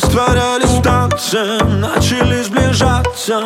Растворялись в танце Начали сближаться.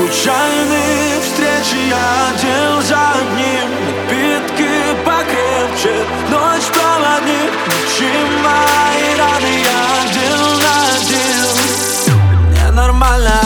Случайные встречи я дел за одним. Напитки покрепче, ночь холоднее Ночи мои раны я дел на дел Мне нормально